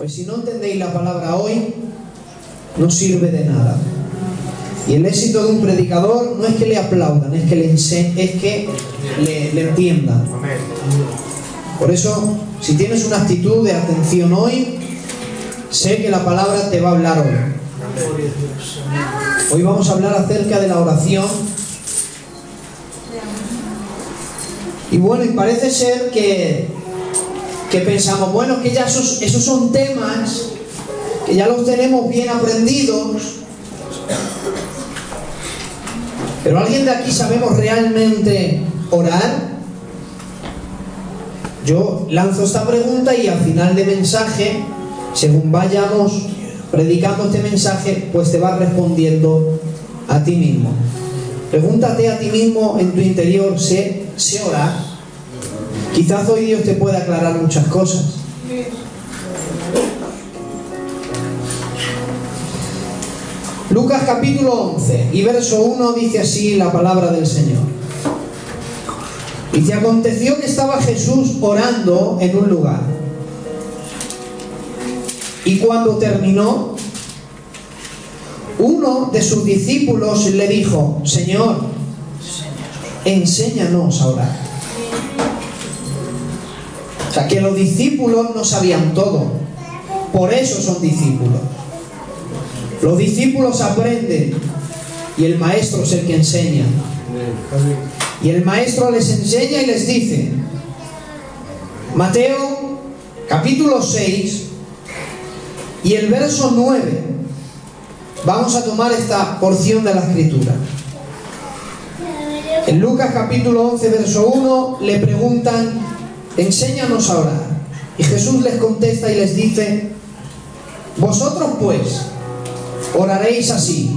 Pues si no entendéis la palabra hoy, no sirve de nada. Y el éxito de un predicador no es que le aplaudan, es que le, es que le entiendan. Por eso, si tienes una actitud de atención hoy, sé que la palabra te va a hablar hoy. Hoy vamos a hablar acerca de la oración. Y bueno, y parece ser que, que pensamos, bueno, que ya esos, esos son temas que ya los tenemos bien aprendidos. Pero ¿alguien de aquí sabemos realmente orar? Yo lanzo esta pregunta y al final de mensaje, según vayamos predicando este mensaje, pues te vas respondiendo a ti mismo. Pregúntate a ti mismo en tu interior, ¿sé, sé orar? Quizás hoy Dios te pueda aclarar muchas cosas. Lucas capítulo 11 y verso 1 dice así la palabra del Señor. Dice, aconteció que estaba Jesús orando en un lugar. Y cuando terminó, uno de sus discípulos le dijo, Señor, enséñanos a orar. Que los discípulos no sabían todo. Por eso son discípulos. Los discípulos aprenden y el maestro es el que enseña. Y el maestro les enseña y les dice, Mateo capítulo 6 y el verso 9. Vamos a tomar esta porción de la escritura. En Lucas capítulo 11, verso 1, le preguntan, enséñanos a orar. Y Jesús les contesta y les dice, vosotros pues oraréis así.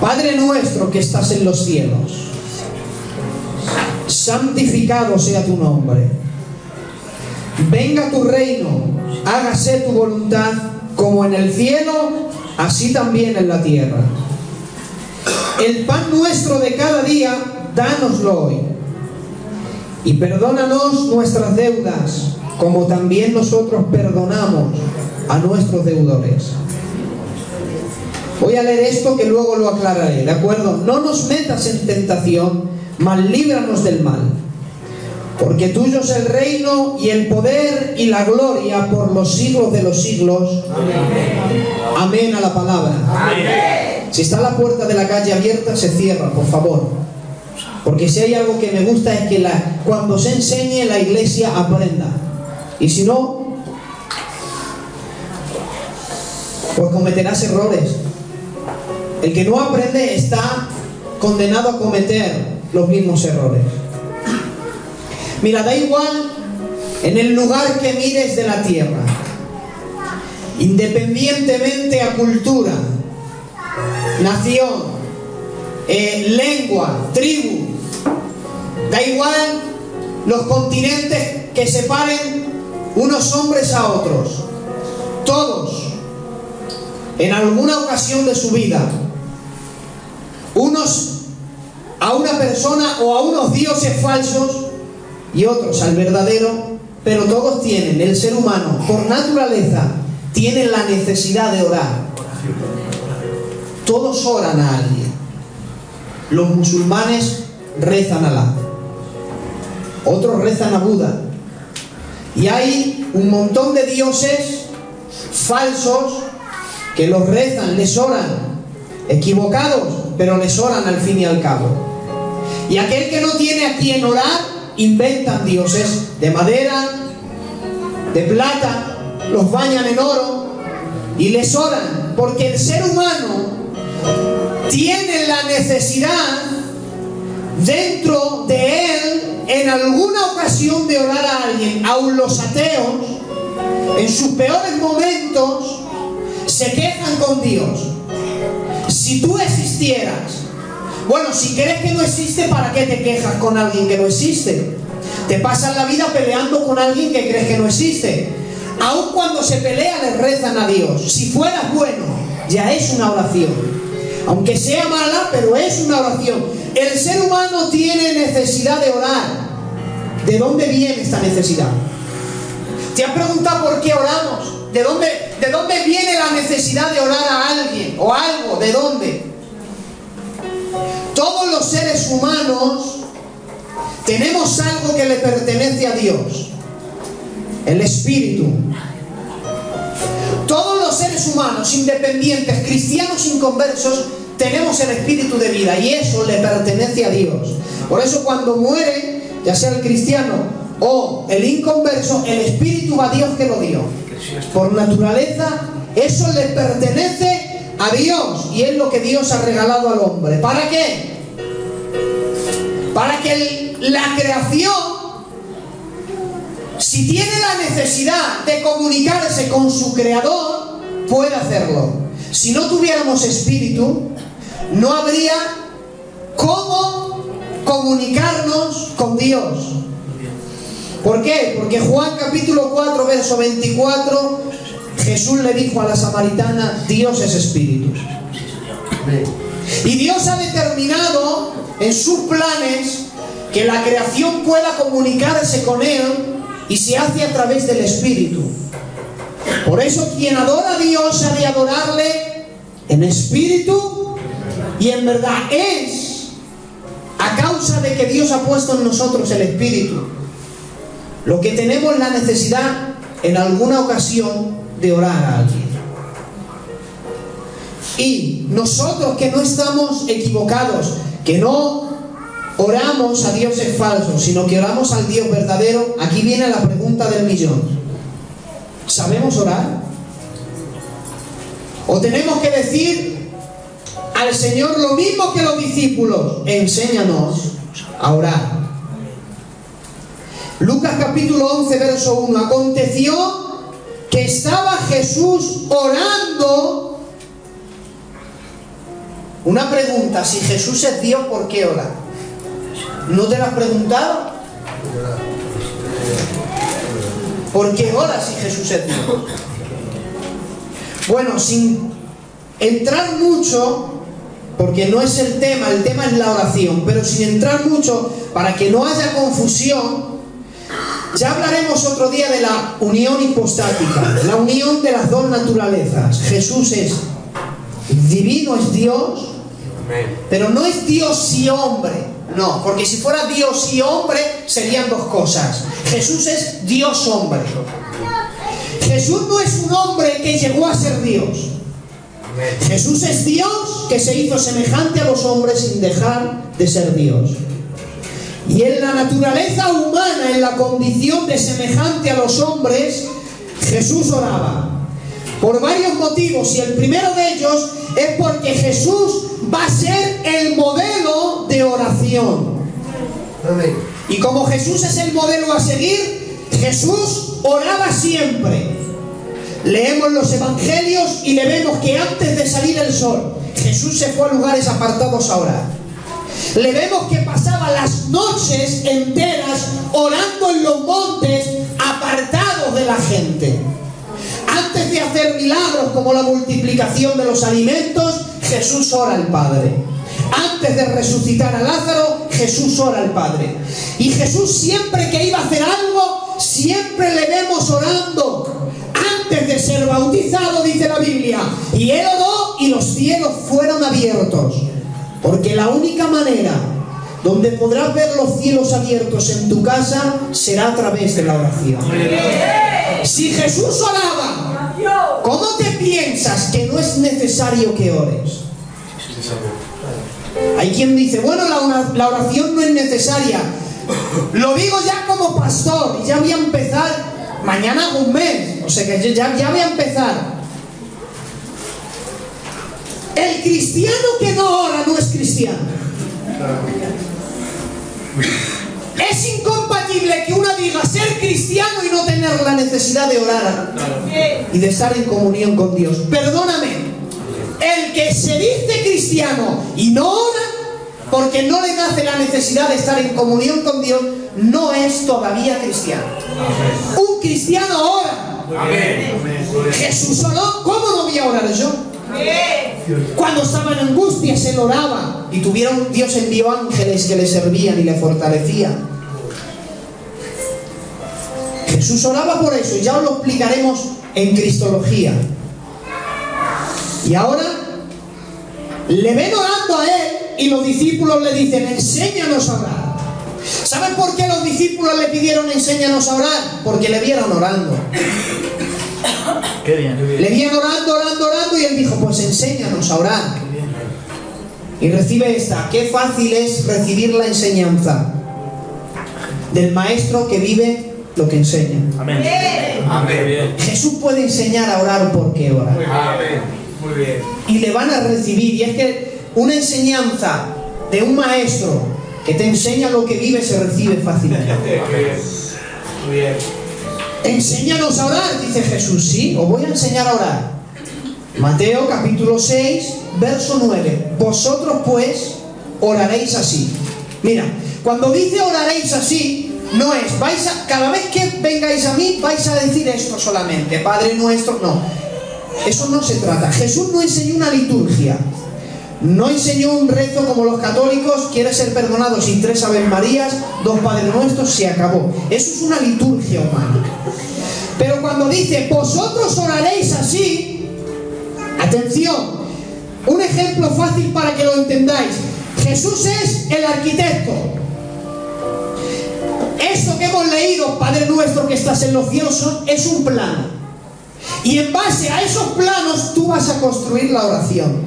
Padre nuestro que estás en los cielos, santificado sea tu nombre. Venga tu reino, hágase tu voluntad como en el cielo, así también en la tierra. El pan nuestro de cada día, dánoslo hoy. Y perdónanos nuestras deudas, como también nosotros perdonamos a nuestros deudores. Voy a leer esto que luego lo aclararé, ¿de acuerdo? No nos metas en tentación, mas líbranos del mal. Porque tuyo es el reino y el poder y la gloria por los siglos de los siglos. Amén a la palabra. Si está la puerta de la calle abierta, se cierra, por favor. Porque si hay algo que me gusta es que cuando se enseñe la iglesia aprenda. Y si no, pues cometerás errores. El que no aprende está condenado a cometer los mismos errores. Mira, da igual en el lugar que mires de la tierra, independientemente a cultura, nación, eh, lengua, tribu, da igual los continentes que separen unos hombres a otros, todos, en alguna ocasión de su vida, unos a una persona o a unos dioses falsos y otros al verdadero, pero todos tienen, el ser humano, por naturaleza, tienen la necesidad de orar. Todos oran a alguien. Los musulmanes rezan a Alá. Otros rezan a Buda. Y hay un montón de dioses falsos que los rezan, les oran, equivocados, pero les oran al fin y al cabo. Y aquel que no tiene a quien orar, inventan dioses de madera, de plata, los bañan en oro y les oran, porque el ser humano tiene la necesidad dentro de él en alguna ocasión de orar a alguien, aun los ateos, en sus peores momentos, se quejan con Dios. Si tú existieras, bueno, si crees que no existe, ¿para qué te quejas con alguien que no existe? Te pasas la vida peleando con alguien que crees que no existe. Aun cuando se pelea, le rezan a Dios. Si fueras bueno, ya es una oración. Aunque sea mala, pero es una oración. El ser humano tiene necesidad de orar. ¿De dónde viene esta necesidad? ¿Te has preguntado por qué oramos? ¿De dónde, ¿De dónde viene la necesidad de orar a alguien o algo? ¿De dónde? Todos los seres humanos tenemos algo que le pertenece a Dios. El espíritu. Todos los seres humanos, independientes, cristianos, inconversos, tenemos el espíritu de vida y eso le pertenece a Dios. Por eso cuando muere, ya sea el cristiano o el inconverso, el espíritu va a Dios que lo dio. Por naturaleza, eso le pertenece a Dios y es lo que Dios ha regalado al hombre. ¿Para qué? Para que la creación si tiene la necesidad de comunicarse con su creador, puede hacerlo. Si no tuviéramos espíritu, no habría cómo comunicarnos con Dios. ¿Por qué? Porque Juan capítulo 4, verso 24, Jesús le dijo a la samaritana, Dios es espíritu. Y Dios ha determinado en sus planes que la creación pueda comunicarse con Él y se hace a través del Espíritu. Por eso quien adora a Dios ha de adorarle en espíritu y en verdad es a causa de que Dios ha puesto en nosotros el Espíritu. Lo que tenemos la necesidad en alguna ocasión de orar a alguien. Y nosotros que no estamos equivocados, que no oramos a dioses falsos, sino que oramos al Dios verdadero, aquí viene la pregunta del millón. ¿Sabemos orar? ¿O tenemos que decir al Señor lo mismo que los discípulos? Enséñanos a orar. Lucas capítulo 11, verso 1. Aconteció que estaba Jesús orando una pregunta, si Jesús es Dios, ¿por qué ora? ¿No te la has preguntado? ¿Por qué ora si Jesús es Dios? Bueno, sin entrar mucho, porque no es el tema, el tema es la oración, pero sin entrar mucho, para que no haya confusión, ya hablaremos otro día de la unión hipostática, la unión de las dos naturalezas. Jesús es divino, es Dios, pero no es Dios y hombre. No, porque si fuera Dios y hombre serían dos cosas. Jesús es Dios hombre. Jesús no es un hombre que llegó a ser Dios. Jesús es Dios que se hizo semejante a los hombres sin dejar de ser Dios. Y en la naturaleza humana, en la condición de semejante a los hombres, Jesús oraba. Por varios motivos, y el primero de ellos es porque Jesús va a ser el modelo de oración. Y como Jesús es el modelo a seguir, Jesús oraba siempre. Leemos los evangelios y le vemos que antes de salir el sol, Jesús se fue a lugares apartados a orar. Le vemos que pasaba las noches enteras orando en los montes apartados de la gente. Antes de hacer milagros como la multiplicación de los alimentos, Jesús ora al Padre. Antes de resucitar a Lázaro, Jesús ora al Padre. Y Jesús siempre que iba a hacer algo, siempre le vemos orando. Antes de ser bautizado, dice la Biblia, y él oró y los cielos fueron abiertos. Porque la única manera donde podrás ver los cielos abiertos en tu casa será a través de la oración. Si Jesús oraba, ¿cómo te piensas que no es necesario que ores? Hay quien dice, bueno, la, ora- la oración no es necesaria. Lo digo ya como pastor y ya voy a empezar mañana un mes. O sea que ya, ya voy a empezar. El cristiano que no ora no es cristiano. Es incompatible que una diga ser cristiano y no tener la necesidad de orar y de estar en comunión con Dios. Perdóname, el que se dice cristiano y no ora porque no le nace la necesidad de estar en comunión con Dios, no es todavía cristiano. Un cristiano ora. Jesús oró, ¿cómo no voy a orar yo? Cuando estaba en angustias, él oraba y tuvieron, Dios envió ángeles que le servían y le fortalecían. Jesús oraba por eso y ya os lo explicaremos en Cristología. Y ahora le ven orando a él y los discípulos le dicen, enséñanos a orar. ¿Saben por qué los discípulos le pidieron enséñanos a orar? Porque le vieron orando. Qué bien. Le vieron orando, orando, orando y él dijo, pues enséñanos a orar. Y recibe esta. Qué fácil es recibir la enseñanza del maestro que vive lo que enseña. Amén. Amén. Jesús puede enseñar a orar porque ora. Amén. Muy bien. Y le van a recibir. Y es que una enseñanza de un maestro que te enseña lo que vive se recibe fácilmente. Muy bien. Enséñanos a orar, dice Jesús. Sí, os voy a enseñar a orar. Mateo capítulo 6, verso 9. Vosotros pues oraréis así. Mira, cuando dice oraréis así, no es, vais a, cada vez que vengáis a mí, vais a decir esto solamente, Padre nuestro, no. Eso no se trata. Jesús no enseñó una liturgia. No enseñó un rezo como los católicos, quiere ser perdonado sin tres Aves Marías, dos Padres Nuestros, se acabó. Eso es una liturgia humana. Pero cuando dice, vosotros oraréis así, atención, un ejemplo fácil para que lo entendáis. Jesús es el arquitecto. Esto que hemos leído, Padre nuestro que estás en los cielos, es un plano. Y en base a esos planos tú vas a construir la oración.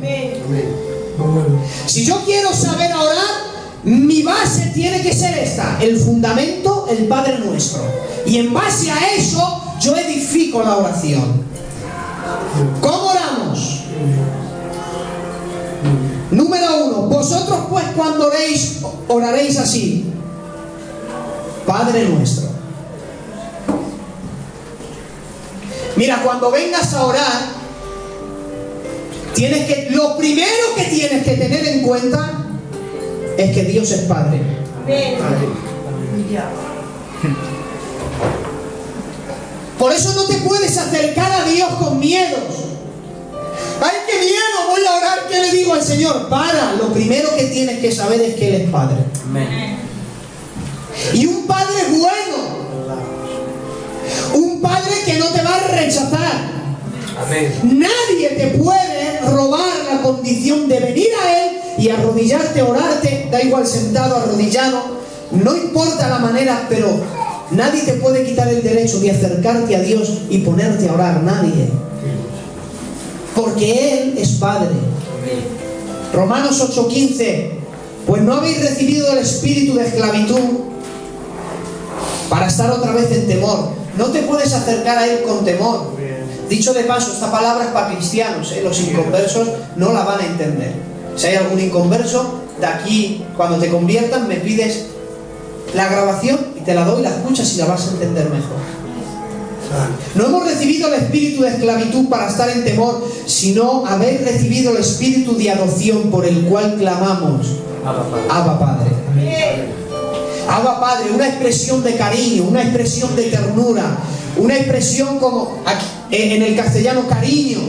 Si yo quiero saber orar, mi base tiene que ser esta, el fundamento, el Padre nuestro. Y en base a eso yo edifico la oración. ¿Cómo oramos? Número uno, vosotros pues cuando oréis, oraréis así. Padre nuestro. Mira, cuando vengas a orar, tienes que, lo primero que tienes que tener en cuenta es que Dios es Padre. Por eso no te puedes acercar a Dios con miedos. ¡Ay, qué miedo! Voy a orar, ¿qué le digo al Señor? Para, lo primero que tienes que saber es que Él es Padre. Amén. Y un Padre bueno. Un Padre que no te va a rechazar. Amén. Nadie te puede robar la condición de venir a Él y arrodillarte, orarte, da igual sentado, arrodillado, no importa la manera, pero nadie te puede quitar el derecho de acercarte a Dios y ponerte a orar, nadie. Porque Él es Padre. Romanos 8:15, pues no habéis recibido el espíritu de esclavitud para estar otra vez en temor. No te puedes acercar a Él con temor. Dicho de paso, esta palabra es para cristianos, ¿eh? los inconversos no la van a entender. Si hay algún inconverso, de aquí, cuando te conviertan, me pides la grabación y te la doy, la escuchas y la vas a entender mejor. No hemos recibido el espíritu de esclavitud para estar en temor, sino habéis recibido el espíritu de adopción por el cual clamamos, Abba Padre. Abba Padre, una expresión de cariño, una expresión de ternura, una expresión como eh, en el castellano cariño,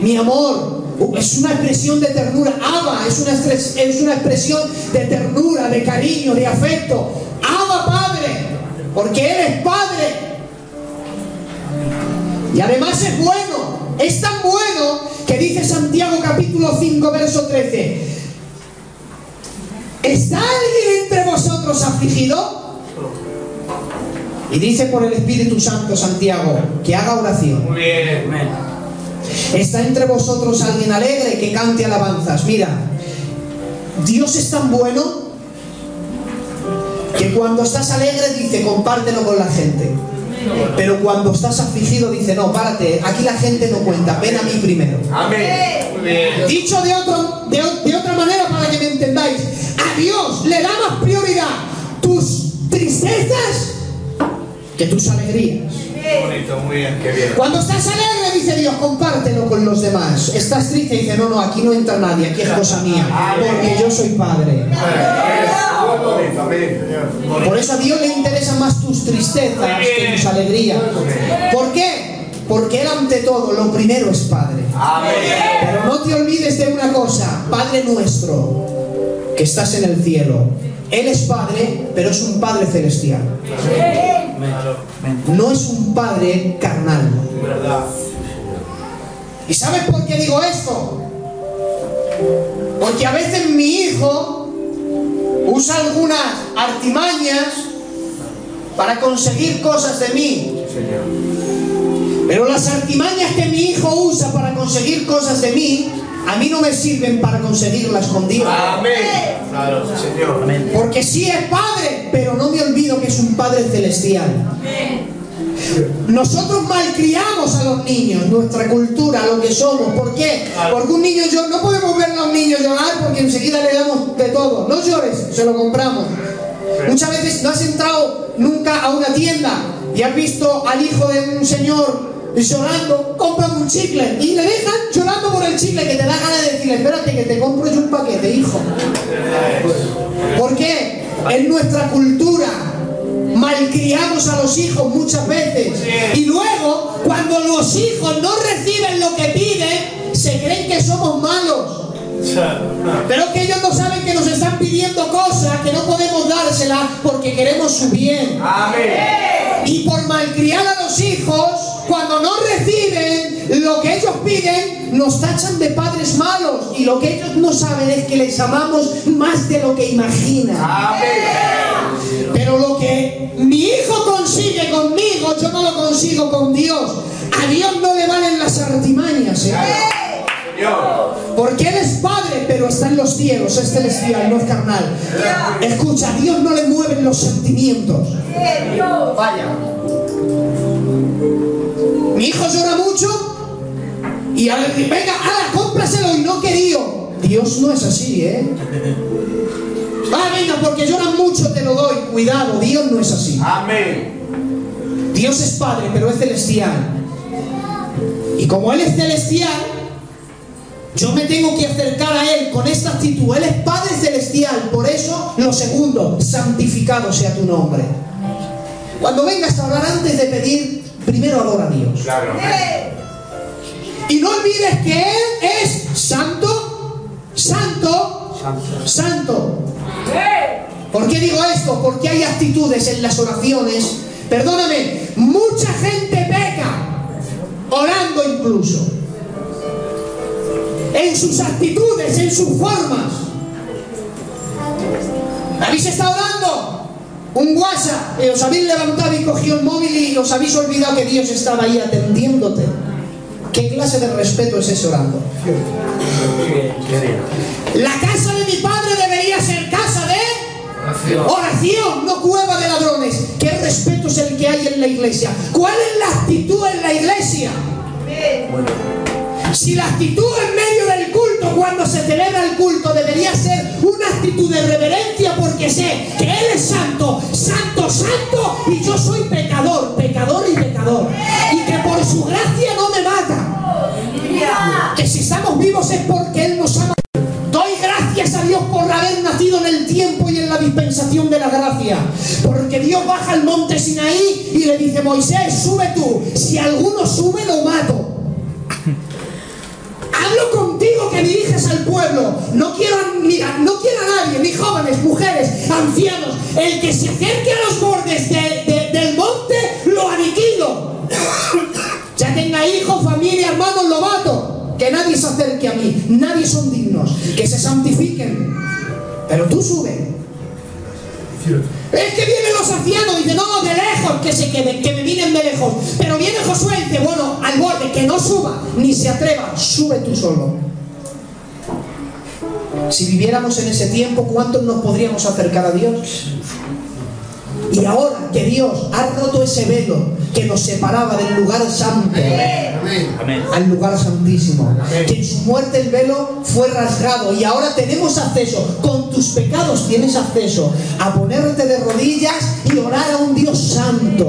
mi amor, es una expresión de ternura. Abba es una, es una expresión de ternura, de cariño, de afecto. Abba Padre, porque Él es Padre. Y además es bueno, es tan bueno que dice Santiago capítulo 5, verso 13. ¿Está alguien entre vosotros afligido? Y dice por el Espíritu Santo Santiago que haga oración. Muy bien. ¿Está entre vosotros alguien alegre que cante alabanzas? Mira, Dios es tan bueno que cuando estás alegre dice compártelo con la gente. Pero cuando estás afligido dice no, párate, aquí la gente no cuenta, ven a mí primero. Amén. Muy bien. Dicho de, otro, de, de otra manera para que me entendáis, a Dios le da más prioridad tus tristezas que tus alegrías. Bonito, muy bien, qué bien. Cuando estás alegre, dice Dios, compártelo con los demás. Estás triste, dice, no, no, aquí no entra nadie, aquí es cosa mía, porque yo soy padre. Por eso a Dios le interesan más tus tristezas que tus alegrías. ¿Por qué? Porque Él ante todo, lo primero es Padre. Pero no te olvides de una cosa, Padre nuestro, que estás en el cielo. Él es Padre, pero es un Padre celestial. No es un Padre carnal. ¿Y sabes por qué digo esto? Porque a veces mi hijo usa algunas artimañas para conseguir cosas de mí. Pero las artimañas que mi hijo usa para conseguir cosas de mí, a mí no me sirven para conseguirlas con Dios. Amén. Claro, Señor. Porque sí es padre, pero no me olvido que es un padre celestial. Nosotros malcriamos a los niños, nuestra cultura, lo que somos. ¿Por qué? Porque un niño yo no podemos ver a un niño llorar porque enseguida le damos de todo. No llores, se lo compramos. Muchas veces no has entrado nunca a una tienda y has visto al hijo de un señor llorando, compran un chicle y le dejan llorando por el chicle que te da ganas de decirle, espérate que te compro yo un paquete, hijo. ¿Por qué? En nuestra cultura malcriamos a los hijos muchas veces. Y luego, cuando los hijos no reciben lo que piden, se creen que somos malos. Pero que ellos no saben que nos están pidiendo cosas que no podemos dárselas porque queremos su bien. Y por malcriar a los hijos, cuando no reciben lo que ellos piden, nos tachan de padres malos. Y lo que ellos no saben es que les amamos más de lo que imaginan. Pero lo que mi hijo consigue conmigo, yo no lo consigo con Dios. A Dios no le valen las artimañas, ¿eh? Porque Él es Padre, pero está en los cielos, es celestial, no es carnal. Escucha, a Dios no le mueven los sentimientos. Vaya. Mi hijo llora mucho y a ver, venga, ala, cómpraselo y no querido. Dios no es así, ¿eh? Ah, venga, porque lloran mucho te lo doy. Cuidado, Dios no es así. Amén. Dios es Padre, pero es celestial. Y como Él es celestial, yo me tengo que acercar a Él con esta actitud. Él es Padre celestial. Por eso, lo segundo, santificado sea tu nombre. Cuando vengas a orar antes de pedir, primero adora a Dios. Claro. Y no olvides que Él es esto? Porque hay actitudes en las oraciones. Perdóname, mucha gente peca, orando incluso. En sus actitudes, en sus formas. ¿Habéis estado orando? Un WhatsApp, y os habéis levantado y cogido el móvil y os habéis olvidado que Dios estaba ahí atendiéndote. ¿Qué clase de respeto es ese orando? La casa de mi padre debería ser casa oración, no cueva de ladrones. ¿Qué respeto es el que hay en la iglesia? ¿Cuál es la actitud en la iglesia? Si la actitud en medio del culto, cuando se celebra el culto, debería ser una actitud de reverencia porque sé que Él es santo, santo, santo, y yo soy pecador, pecador y pecador. Y que por su gracia no me mata. Que si estamos vivos es porque Él nos ama. A Dios por haber nacido en el tiempo y en la dispensación de la gracia. Porque Dios baja al monte Sinaí y le dice, Moisés, sube tú. Si alguno sube, lo mato. Hablo contigo que diriges al pueblo. No quiero, mira, no quiero a nadie, ni jóvenes, mujeres, ancianos. El que se acerque a los Que nadie se acerque a mí. Nadie son dignos. Que se santifiquen. Pero tú sube. Es que vienen los ancianos, dice, no, de lejos, que se queden, que me vienen de lejos. Pero viene Josué y dice, bueno, al borde, que no suba, ni se atreva, sube tú solo. Si viviéramos en ese tiempo, ¿cuántos nos podríamos acercar a Dios? Y ahora que Dios ha roto ese velo que nos separaba del lugar santo. Al lugar santísimo, que en su muerte el velo fue rasgado. Y ahora tenemos acceso, con tus pecados tienes acceso a ponerte de rodillas y orar a un Dios santo.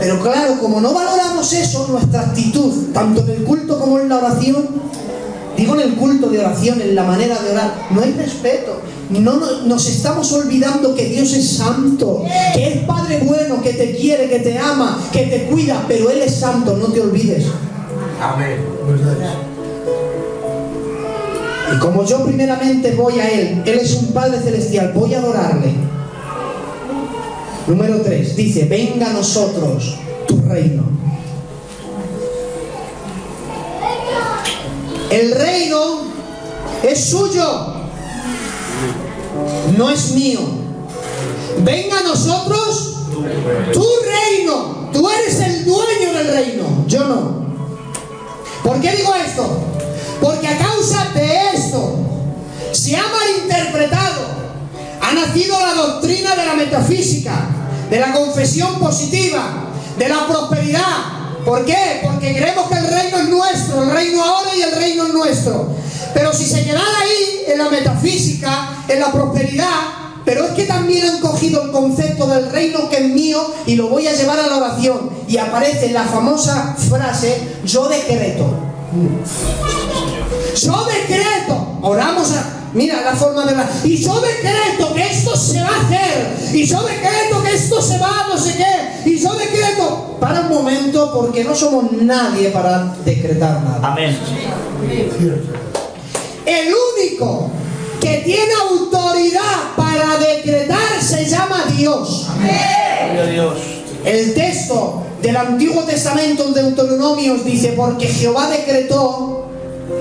Pero claro, como no valoramos eso, nuestra actitud, tanto en el culto como en la oración, digo en el culto de oración, en la manera de orar, no hay respeto. No, no- nos estamos olvidando que Dios es santo, que es Padre bueno, que te quiere, que te ama, que te cuida, pero Él es santo, no te olvides. Amén. Y como yo primeramente voy a Él, Él es un Padre celestial, voy a adorarle. Número 3, dice, venga a nosotros tu reino. El reino es suyo, no es mío. Venga a nosotros tu reino. Tú eres el dueño del reino, yo no. ¿Por qué digo esto? Porque a causa de esto se ha malinterpretado, ha nacido la doctrina de la metafísica, de la confesión positiva, de la prosperidad. ¿Por qué? Porque creemos que el reino es nuestro, el reino ahora y el reino es nuestro. Pero si se quedara ahí, en la metafísica, en la prosperidad, pero es que también han cogido el concepto del reino que es mío y lo voy a llevar a la oración. Y aparece la famosa frase, yo decreto. Yo decreto. Oramos a... Mira la forma de la... Y yo decreto que esto se va a hacer. Y yo decreto que esto se va a no sé qué. Y yo decreto... Para un momento porque no somos nadie para decretar nada. Amén. El único que tiene autoridad para decretar se llama Dios. Dios. El texto del Antiguo Testamento en Deuteronomios dice, porque Jehová decretó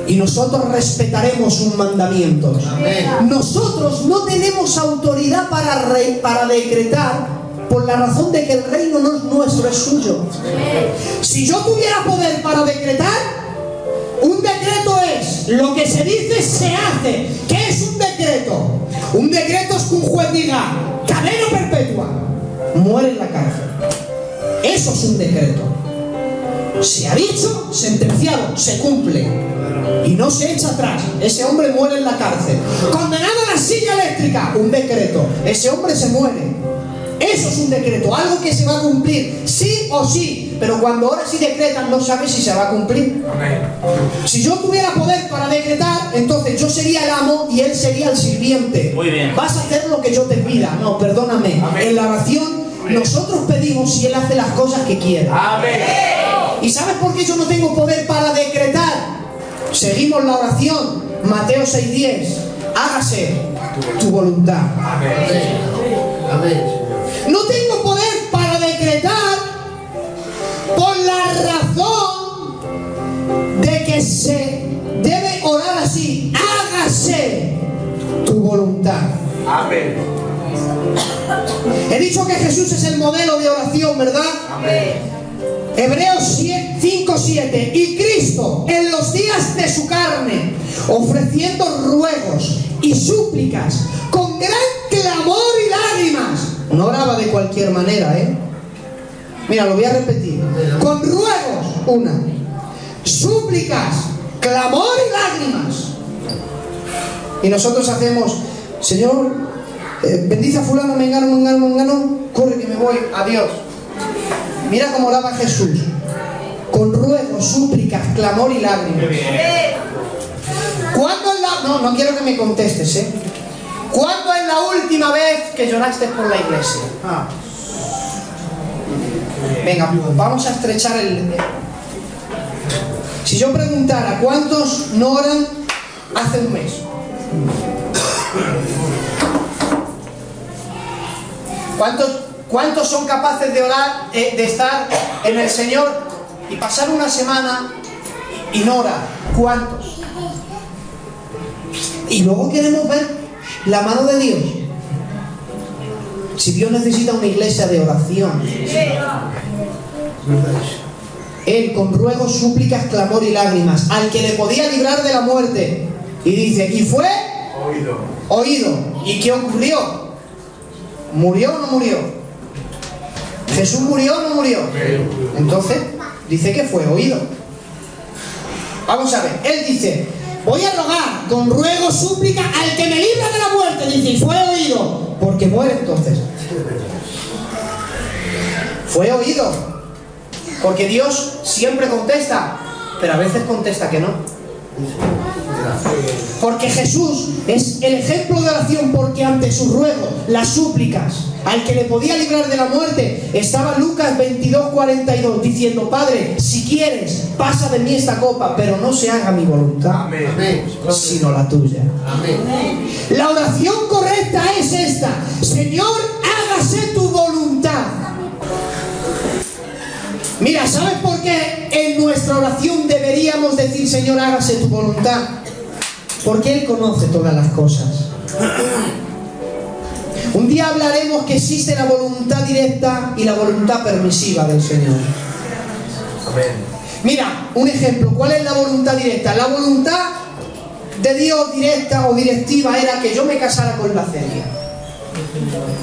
y nosotros respetaremos sus mandamientos. Nosotros no tenemos autoridad para, re- para decretar por la razón de que el reino no es nuestro, es suyo. Si yo tuviera poder para decretar, un decreto lo que se dice se hace. ¿Qué es un decreto? Un decreto es que un juez diga cadena perpetua, muere en la cárcel. Eso es un decreto. Se ha dicho, sentenciado, se cumple. Y no se echa atrás. Ese hombre muere en la cárcel. Condenado a la silla eléctrica, un decreto. Ese hombre se muere. Eso es un decreto, algo que se va a cumplir, sí o sí. Pero cuando ahora sí decretan, no sabes si se va a cumplir. Amén. Si yo tuviera poder para decretar, entonces yo sería el amo y él sería el sirviente. Muy bien. Vas a hacer lo que yo te pida. No, perdóname. Amén. En la oración nosotros pedimos y él hace las cosas que quiere. Amén. ¿Y sabes por qué yo no tengo poder para decretar? Seguimos la oración. Mateo 6:10. Hágase tu voluntad. Amén. Amén. No tengo poder Amén. He dicho que Jesús es el modelo de oración, ¿verdad? Amén. Hebreos 5, 7. Y Cristo, en los días de su carne, ofreciendo ruegos y súplicas con gran clamor y lágrimas. No oraba de cualquier manera, ¿eh? Mira, lo voy a repetir. Con ruegos, una. Súplicas, clamor y lágrimas. Y nosotros hacemos, Señor, eh, bendice a fulano, mengano, mengano, mengano, corre que me voy, adiós. Mira cómo oraba Jesús. Con ruegos, súplicas, clamor y lágrimas. ¿Cuándo es la... No, no quiero que me contestes, ¿eh? ¿Cuándo es la última vez que lloraste por la iglesia? Ah. Venga, vamos a estrechar el... Si yo preguntara, ¿cuántos no oran hace un mes? ¿Cuántos, cuántos son capaces de orar, eh, de estar en el Señor y pasar una semana y no orar? ¿Cuántos? Y luego queremos ver la mano de Dios. Si Dios necesita una iglesia de oración, Él con ruegos, súplicas, clamor y lágrimas, al que le podía librar de la muerte. Y dice, y fue Oído. oído. ¿Y qué ocurrió? ¿Murió o no murió? ¿Jesús murió o no murió? Entonces, dice que fue oído. Vamos a ver, él dice, voy a rogar con ruego, súplica al que me libra de la muerte. Dice, fue oído, porque muere entonces. Fue oído, porque Dios siempre contesta, pero a veces contesta que no. Porque Jesús es el ejemplo de oración porque ante su ruego, las súplicas, al que le podía librar de la muerte, estaba Lucas 22, 42 diciendo, Padre, si quieres, pasa de mí esta copa, pero no se haga mi voluntad, Amén. sino la tuya. Amén. La oración correcta es esta, Señor, hágase tu voluntad. Mira, ¿sabes por qué en nuestra oración deberíamos decir, Señor, hágase tu voluntad? Porque Él conoce todas las cosas. Un día hablaremos que existe la voluntad directa y la voluntad permisiva del Señor. Mira, un ejemplo, ¿cuál es la voluntad directa? La voluntad de Dios directa o directiva era que yo me casara con la Celia.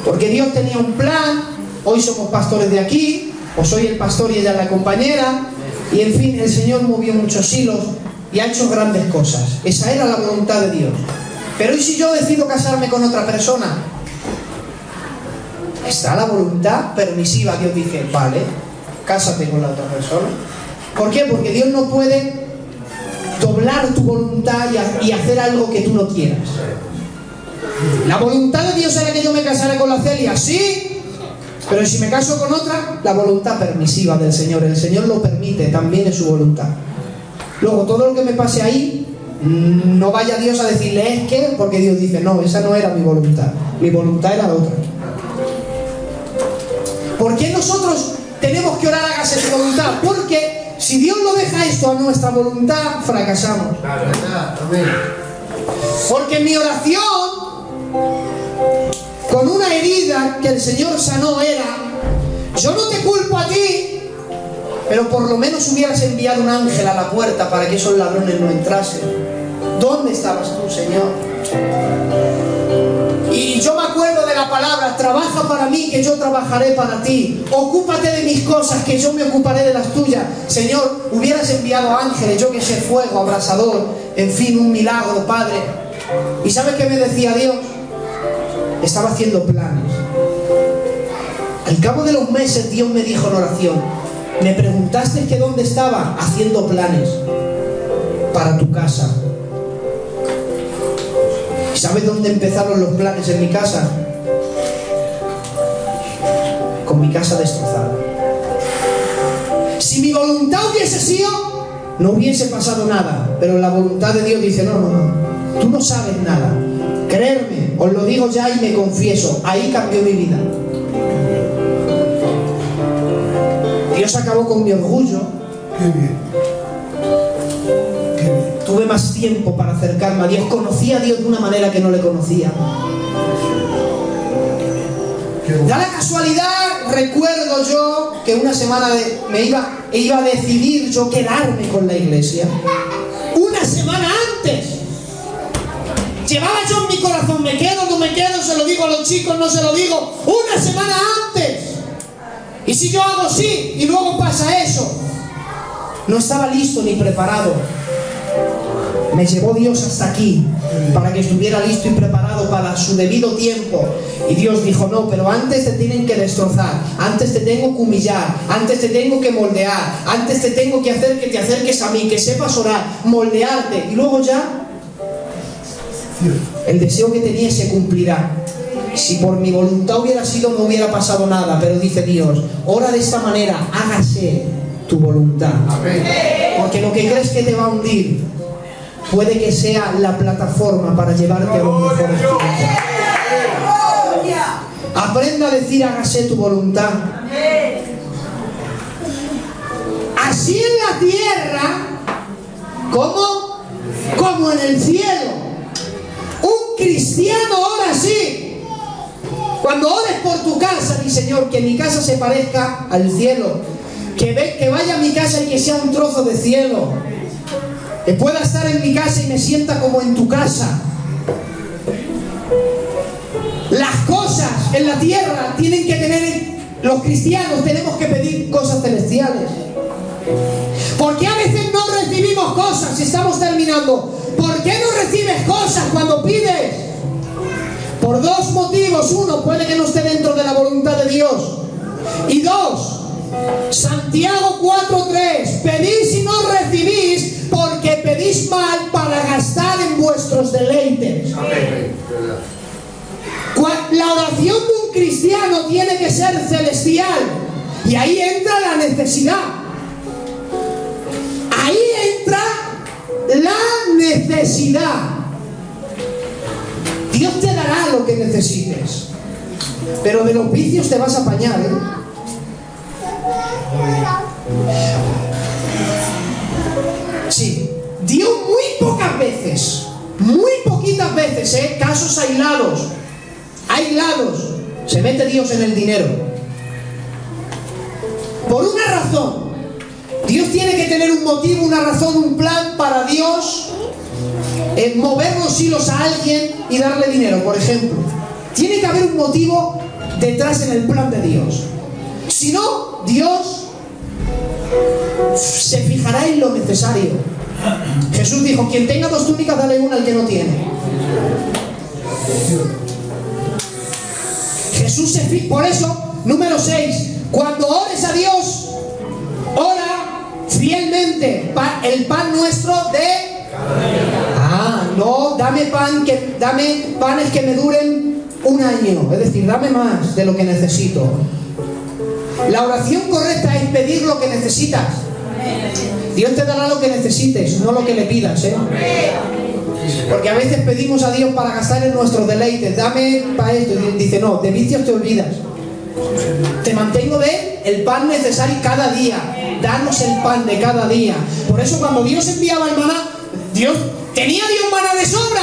Porque Dios tenía un plan, hoy somos pastores de aquí, o soy el pastor y ella es la compañera, y en fin, el Señor movió muchos hilos y ha hecho grandes cosas. Esa era la voluntad de Dios. Pero ¿y si yo decido casarme con otra persona? Está la voluntad permisiva. Dios dice, vale, cásate con la otra persona. ¿Por qué? Porque Dios no puede doblar tu voluntad y, ha- y hacer algo que tú no quieras. La voluntad de Dios era que yo me casara con la Celia, sí, pero si me caso con otra, la voluntad permisiva del Señor, el Señor lo permite, también es su voluntad. Luego, todo lo que me pase ahí, mm, no vaya Dios a decirle es que, porque Dios dice, no, esa no era mi voluntad, mi voluntad era otra. ¿Por qué nosotros tenemos que orar hágase tu voluntad? Porque si Dios lo deja esto a nuestra voluntad, fracasamos. Porque mi oración, con una herida que el Señor sanó, era, yo no te culpo a ti, pero por lo menos hubieras enviado un ángel a la puerta para que esos ladrones no entrasen. ¿Dónde estabas tú, Señor? Y yo me acuerdo de la palabra, trabaja para mí, que yo trabajaré para ti. Ocúpate de mis cosas, que yo me ocuparé de las tuyas. Señor, hubieras enviado ángeles, yo que sé, fuego, abrasador, en fin, un milagro, Padre. ¿Y sabes qué me decía Dios? Estaba haciendo planes. Al cabo de los meses Dios me dijo en oración, me preguntaste que dónde estaba haciendo planes para tu casa. ¿Y sabes dónde empezaron los planes en mi casa? Con mi casa destrozada. Si mi voluntad hubiese sido, no hubiese pasado nada. Pero la voluntad de Dios dice, no, no, no, tú no sabes nada. Creerme, os lo digo ya y me confieso, ahí cambió mi vida. Dios acabó con mi orgullo, Qué bien. Qué bien. tuve más tiempo para acercarme a Dios, conocí a Dios de una manera que no le conocía. Qué bueno. Da la casualidad, recuerdo yo que una semana de- me iba, iba a decidir yo quedarme con la iglesia. Una semana antes. Llevaba yo en mi corazón, me quedo, no me quedo, se lo digo a los chicos, no se lo digo. Una semana antes. Y si yo hago sí y luego pasa eso. No estaba listo ni preparado. Me llevó Dios hasta aquí para que estuviera listo y preparado para su debido tiempo. Y Dios dijo, no, pero antes te tienen que destrozar, antes te tengo que humillar, antes te tengo que moldear, antes te tengo que hacer que te acerques a mí, que sepas orar, moldearte. Y luego ya el deseo que tenía se cumplirá. Si por mi voluntad hubiera sido, no hubiera pasado nada. Pero dice Dios, ora de esta manera, hágase tu voluntad. Amén. Porque lo que crees que te va a hundir puede que sea la plataforma para llevarte a los mejores. Aprenda a decir hágase tu voluntad. Así en la tierra como, como en el cielo. Señor, que mi casa se parezca al cielo. Que, vaya a mi casa y que sea un trozo de cielo. Que pueda estar en mi casa y me sienta como en tu casa. Las cosas en la tierra tienen que tener, los cristianos tenemos que pedir cosas celestiales. ¿Por qué a veces no recibimos cosas estamos terminando? ¿Por qué no recibes cosas cuando pides? Por dos motivos. Uno, puede que no esté dentro de la voluntad de Dios. Y dos, Santiago 4.3, pedís y no recibís porque pedís mal para gastar en vuestros deleites. La oración de un cristiano tiene que ser celestial. Y ahí entra la necesidad. Ahí entra la necesidad. Lo que necesites. Pero de los vicios te vas a apañar, ¿eh? Sí. Dios muy pocas veces, muy poquitas veces, ¿eh? Casos aislados, aislados, se mete Dios en el dinero. Por una razón. Dios tiene que tener un motivo, una razón, un plan para Dios eh, mover los hilos a alguien y darle dinero, por ejemplo. Tiene que haber un motivo detrás en el plan de Dios. Si no, Dios se fijará en lo necesario. Jesús dijo, quien tenga dos túnicas, dale una al que no tiene. Jesús se fija. Por eso, número 6, cuando ores a Dios, ora fielmente pa- el pan nuestro de... No, dame pan que dame panes que me duren un año, es decir, dame más de lo que necesito. La oración correcta es pedir lo que necesitas. Dios te dará lo que necesites, no lo que le pidas, ¿eh? Porque a veces pedimos a Dios para gastar en nuestros deleites, dame para esto, y dice, no, de vicios te olvidas. Te mantengo de el pan necesario cada día. Danos el pan de cada día. Por eso cuando Dios enviaba el maná, Dios tenía Dios maná de sobra.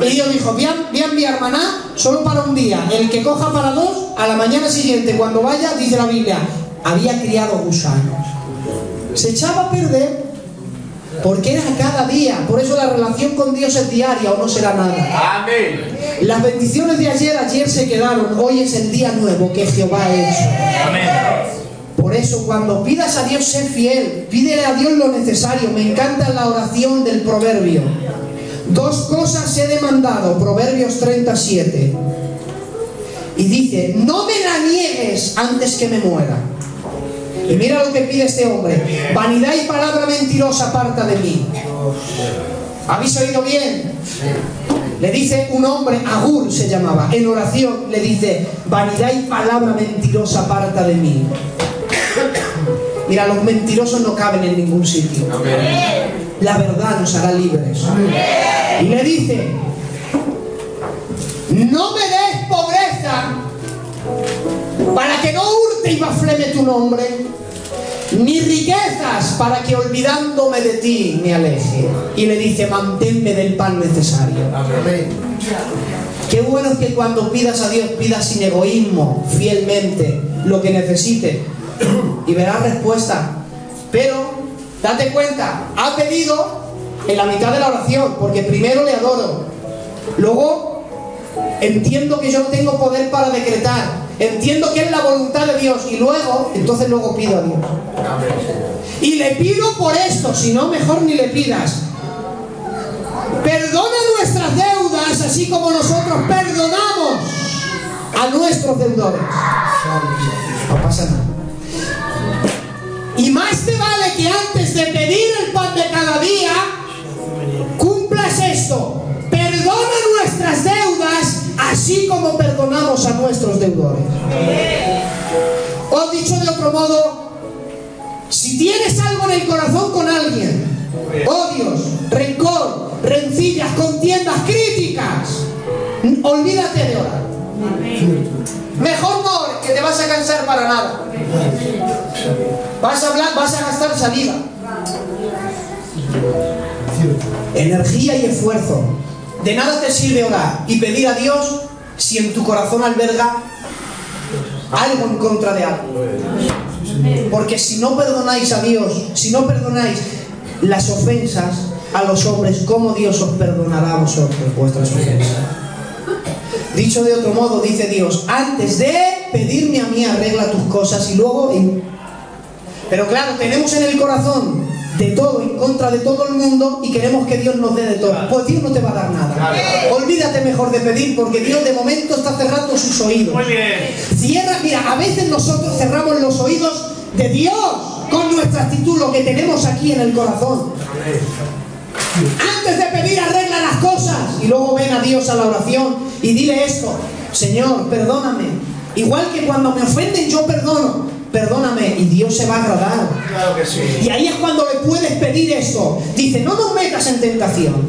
Y Dios dijo, voy a, voy a enviar maná solo para un día. El que coja para dos, a la mañana siguiente, cuando vaya, dice la Biblia, había criado gusanos. Se echaba a perder porque era cada día. Por eso la relación con Dios es diaria o no será nada. Amén. Las bendiciones de ayer, ayer se quedaron. Hoy es el día nuevo que Jehová ha hecho. Por eso cuando pidas a Dios, sé fiel. Pídele a Dios lo necesario. Me encanta la oración del proverbio. Dos cosas he demandado. Proverbios 37. Y dice, no me la niegues antes que me muera. Y mira lo que pide este hombre. Vanidad y palabra mentirosa aparta de mí. ¿Habéis oído bien? Le dice un hombre, Agur se llamaba, en oración le dice, vanidad y palabra mentirosa aparta de mí. Mira, los mentirosos no caben en ningún sitio. La verdad nos hará libres. Y le dice, no me des pobreza para que no hurte y bafleme tu nombre, ni riquezas para que olvidándome de ti me aleje. Y le dice, manténme del pan necesario. Amén. Qué bueno es que cuando pidas a Dios, pidas sin egoísmo, fielmente, lo que necesite. Y verás respuesta. Pero, date cuenta, ha pedido en la mitad de la oración, porque primero le adoro. Luego, entiendo que yo no tengo poder para decretar. Entiendo que es la voluntad de Dios. Y luego, entonces luego pido a Dios. Y le pido por esto, si no, mejor ni le pidas. Perdona nuestras deudas, así como nosotros perdonamos a nuestros deudores. No pasa nada. Y más te vale que antes de pedir el pan de cada día, cumplas esto. Perdona nuestras deudas, así como perdonamos a nuestros deudores. O dicho de otro modo, si tienes algo en el corazón con alguien, odios, rencor, rencillas, contiendas, críticas, olvídate de orar. Mejor no que te vas a cansar para nada. Vas a hablar, vas a gastar saliva, energía y esfuerzo. De nada te sirve orar y pedir a Dios si en tu corazón alberga algo en contra de algo. Porque si no perdonáis a Dios, si no perdonáis las ofensas a los hombres, ¿cómo Dios os perdonará a vosotros vuestras ofensas? Dicho de otro modo, dice Dios, antes de pedirme a mí arregla tus cosas y luego... en- Pero claro, tenemos en el corazón de todo, en contra de todo el mundo y queremos que Dios nos dé de todo. Pues Dios no te va a dar nada. Olvídate mejor de pedir porque Dios de momento está cerrando sus oídos. Muy bien. Cierra, mira, a veces nosotros cerramos los oídos de Dios con nuestra actitud, lo que tenemos aquí en el corazón. Antes de pedir, arregla las cosas. Y luego ven a Dios a la oración y dile esto: Señor, perdóname. Igual que cuando me ofenden, yo perdono. Perdóname y Dios se va a agradar. Claro que sí. Y ahí es cuando le puedes pedir esto. Dice, no nos metas en tentación.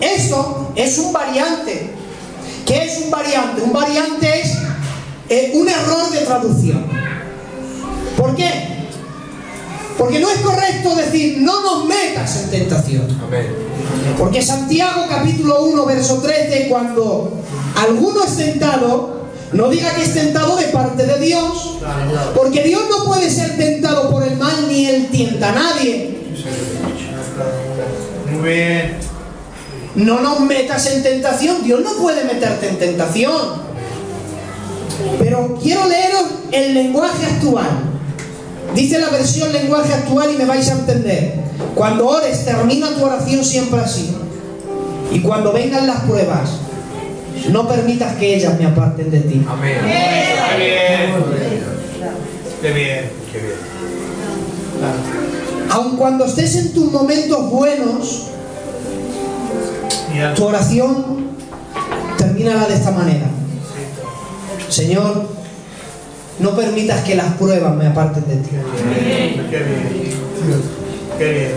Esto es un variante. ¿Qué es un variante? Un variante es eh, un error de traducción. ¿Por qué? Porque no es correcto decir, no nos metas en tentación. Amén. Porque Santiago capítulo 1, verso 13, cuando alguno es tentado, no diga que es tentado de parte de Dios. Porque Dios no puede ser tentado por el mal ni él tienta a nadie. Muy bien. No nos metas en tentación. Dios no puede meterte en tentación. Pero quiero leeros el lenguaje actual. Dice la versión lenguaje actual y me vais a entender. Cuando ores, termina tu oración siempre así. Y cuando vengan las pruebas, no permitas que ellas me aparten de ti. Amén. Qué bien. Qué bien. Qué bien. Aun cuando estés en tus momentos buenos, tu oración termínala de esta manera. Señor, no permitas que las pruebas me aparten de ti. Qué bien. Qué bien.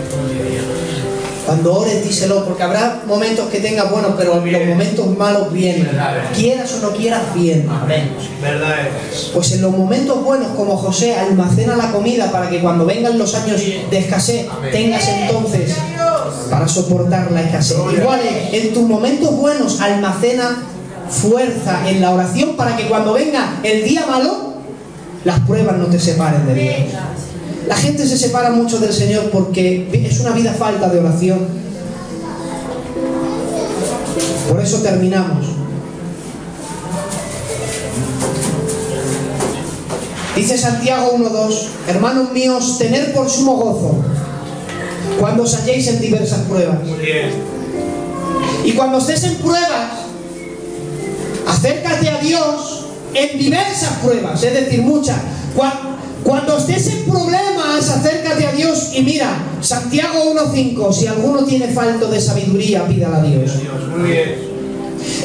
Cuando ores, díselo, porque habrá momentos que tengas buenos, pero los momentos malos vienen. Quieras o no quieras, vienen. Verdad es. Pues en los momentos buenos, como José, almacena la comida para que cuando vengan los años de escasez, tengas entonces para soportar la escasez. Igual en tus momentos buenos, almacena fuerza en la oración para que cuando venga el día malo, las pruebas no te separen de Dios. La gente se separa mucho del Señor porque es una vida falta de oración. Por eso terminamos. Dice Santiago 1.2, hermanos míos, tener por sumo gozo cuando os halléis en diversas pruebas. Y cuando estés en pruebas, acércate a Dios en diversas pruebas, es decir, muchas. Cua- Cuando estés en problemas, acércate a Dios y mira, Santiago 1.5, si alguno tiene falto de sabiduría, pídala a Dios. Dios. Muy bien.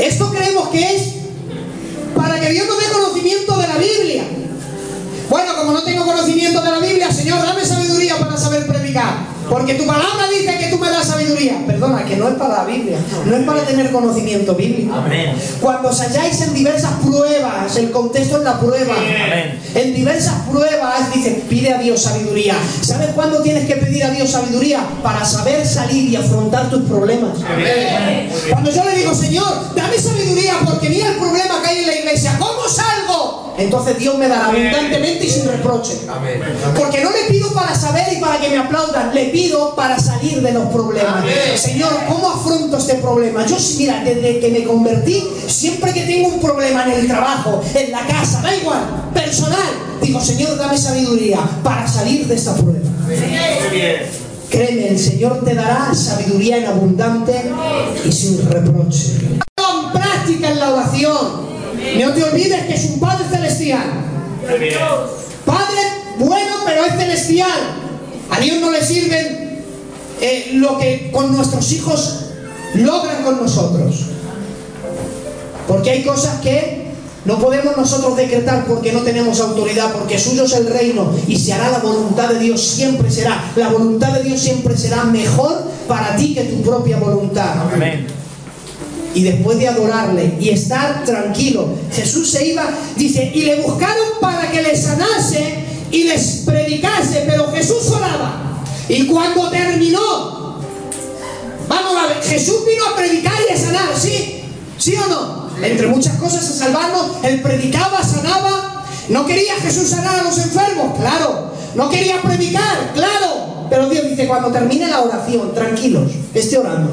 Esto creemos que es para que Dios nos dé conocimiento de la Biblia. Bueno, como no tengo conocimiento de la Biblia, Señor, dame sabiduría para saber predicar. Porque tu palabra dice que tú me das sabiduría. Perdona, que no es para la Biblia, no es para tener conocimiento bíblico. Amén. Cuando os halláis en diversas pruebas, el contexto es la prueba. Amén. En diversas pruebas, dice, pide a Dios sabiduría. ¿Sabes cuándo tienes que pedir a Dios sabiduría? Para saber salir y afrontar tus problemas. Cuando yo le digo, Señor, dame sabiduría porque mira el problema que hay en la iglesia, ¿cómo salgo? Entonces Dios me dará abundantemente y sin reproche. Porque no le pido para saber y para que me aplaudan, le pido para salir de los problemas. Señor, ¿cómo afronto este problema? Yo, sí, mira, desde que me convertí, siempre que tengo un problema en el trabajo, en la casa, da igual, personal, digo, Señor, dame sabiduría para salir de esta prueba. Muy bien. Créeme, el Señor te dará sabiduría en abundante y sin reproche. En práctica en la oración. No te olvides que es un Padre celestial. Padre bueno, pero es celestial. A Dios no le sirven eh, lo que con nuestros hijos logran con nosotros. Porque hay cosas que no podemos nosotros decretar porque no tenemos autoridad, porque suyo es el reino y se hará la voluntad de Dios, siempre será. La voluntad de Dios siempre será mejor para ti que tu propia voluntad. Amén. Y después de adorarle y estar tranquilo, Jesús se iba, dice, y le buscaron para que le sanase y les predicase, pero Jesús oraba. Y cuando terminó, vamos a ver, Jesús vino a predicar y a sanar, ¿sí? ¿Sí o no? Entre muchas cosas a salvarnos, él predicaba, sanaba. ¿No quería Jesús sanar a los enfermos? Claro. ¿No quería predicar? Claro. Pero Dios dice, cuando termine la oración, tranquilos, esté orando.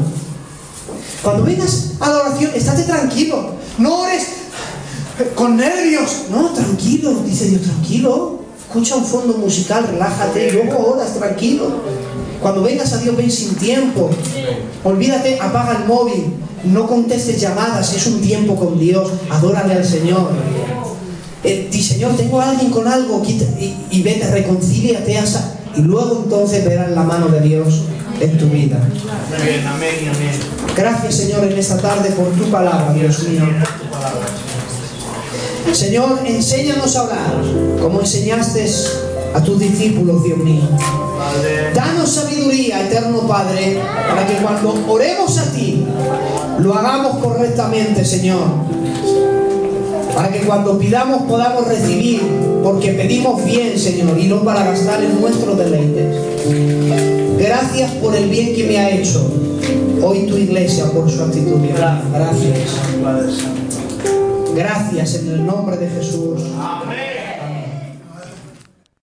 Cuando vengas a la oración, estate tranquilo. No ores con nervios. No, tranquilo, dice Dios, tranquilo. Escucha un fondo musical, relájate luego oras tranquilo. Cuando vengas a Dios, ven sin tiempo. Olvídate, apaga el móvil. No contestes llamadas, es un tiempo con Dios. Adórale al Señor. Eh, di, Señor, tengo a alguien con algo, y, vete, reconcíliate. Y luego entonces verás la mano de Dios en tu vida. Gracias, Señor, en esta tarde por tu palabra, Dios mío. Señor, enséñanos a hablar como enseñaste a tus discípulos, Dios mío. Danos sabiduría, eterno Padre, para que cuando oremos a ti, lo hagamos correctamente, Señor. Para que cuando pidamos podamos recibir, porque pedimos bien, Señor, y no para gastar en nuestros deleites. Gracias por el bien que me ha hecho hoy tu iglesia, por su actitud. Gracias. Gracias en el nombre de Jesús. Amén.